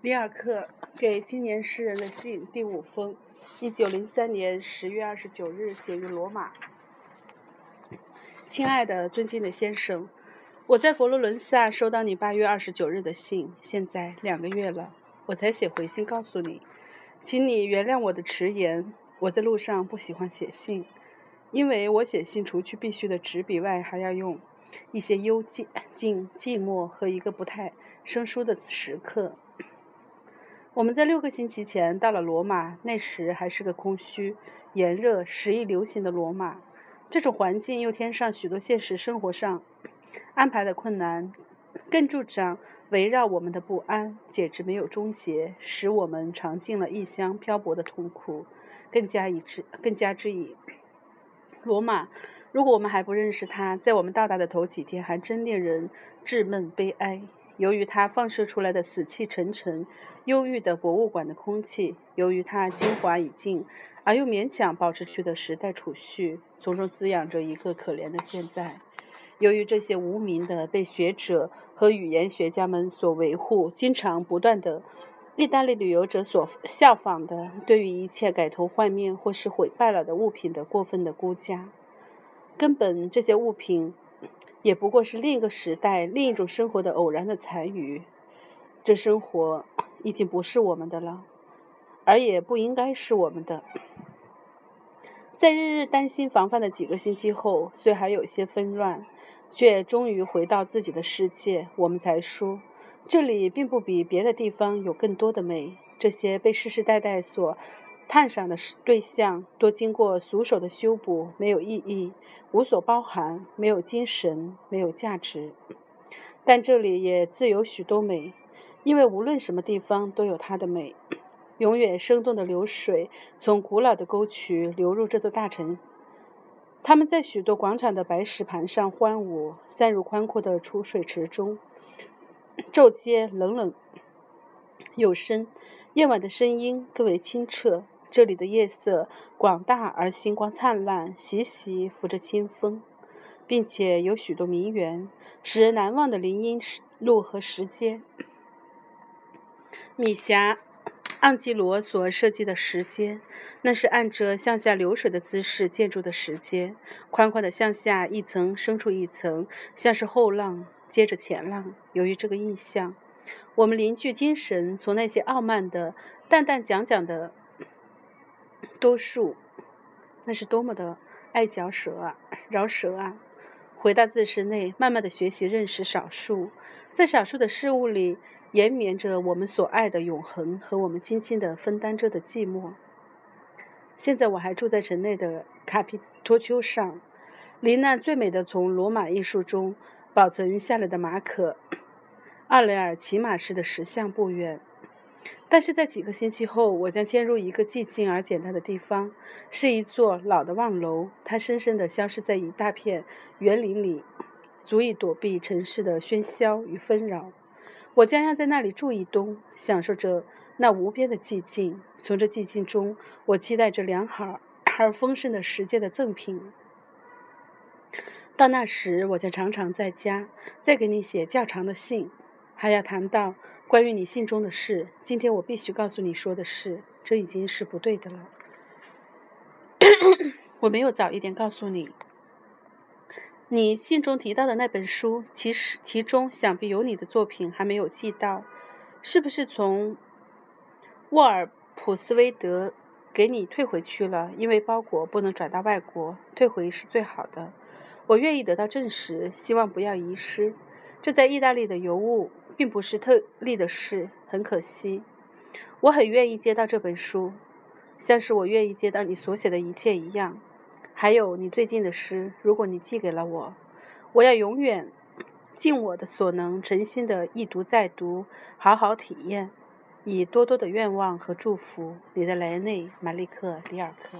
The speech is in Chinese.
里尔克给青年诗人的信第五封，一九零三年十月二十九日写于罗马。亲爱的、尊敬的先生，我在佛罗伦萨收到你八月二十九日的信，现在两个月了，我才写回信告诉你，请你原谅我的迟延。我在路上不喜欢写信，因为我写信除去必须的纸笔外，还要用一些幽静、静、寂寞和一个不太生疏的时刻。我们在六个星期前到了罗马，那时还是个空虚、炎热、时疫流行的罗马。这种环境又添上许多现实生活上安排的困难，更助长围绕我们的不安，简直没有终结，使我们尝尽了异乡漂泊的痛苦，更加以之，更加之以罗马。如果我们还不认识它，在我们到达的头几天，还真令人稚闷悲哀。由于它放射出来的死气沉沉、忧郁的博物馆的空气，由于它精华已尽而又勉强保持去的时代储蓄，从中滋养着一个可怜的现在。由于这些无名的被学者和语言学家们所维护、经常不断的意大利旅游者所效仿的，对于一切改头换面或是毁败了的物品的过分的估价，根本这些物品。也不过是另一个时代、另一种生活的偶然的残余。这生活已经不是我们的了，而也不应该是我们的。在日日担心防范的几个星期后，虽还有些纷乱，却终于回到自己的世界。我们才说，这里并不比别的地方有更多的美。这些被世世代代所……探赏的对象多经过俗手的修补，没有意义，无所包含，没有精神，没有价值。但这里也自有许多美，因为无论什么地方都有它的美。永远生动的流水从古老的沟渠流入这座大城，他们在许多广场的白石盘上欢舞，散入宽阔的储水池中。昼间冷冷有声，夜晚的声音更为清澈。这里的夜色广大而星光灿烂，习习拂着清风，并且有许多名园，使人难忘的林荫路和石阶。米霞·盎基罗所设计的石阶，那是按着向下流水的姿势建筑的石阶，宽宽的向下一层深处一层，像是后浪接着前浪。由于这个印象，我们凝聚精神，从那些傲慢的、淡淡讲讲的。多数，那是多么的爱嚼舌啊，饶舌啊！回到自身内，慢慢的学习认识少数，在少数的事物里延绵着我们所爱的永恒和我们轻轻的分担着的寂寞。现在我还住在城内的卡皮托丘上，离那最美的从罗马艺术中保存下来的马可·奥雷尔骑马时的石像不远。但是在几个星期后，我将迁入一个寂静而简单的地方，是一座老的望楼。它深深地消失在一大片园林里，足以躲避城市的喧嚣与纷扰。我将要在那里住一冬，享受着那无边的寂静。从这寂静中，我期待着良好而丰盛的时间的赠品。到那时，我将常常在家，再给你写较长的信，还要谈到。关于你信中的事，今天我必须告诉你说的是，这已经是不对的了。我没有早一点告诉你，你信中提到的那本书，其实其中想必有你的作品还没有寄到，是不是从沃尔普斯威德给你退回去了？因为包裹不能转到外国，退回是最好的。我愿意得到证实，希望不要遗失。这在意大利的邮物。并不是特例的事，很可惜。我很愿意接到这本书，像是我愿意接到你所写的一切一样。还有你最近的诗，如果你寄给了我，我要永远尽我的所能，诚心的一读再读，好好体验，以多多的愿望和祝福，你的莱内·马利克·里尔克。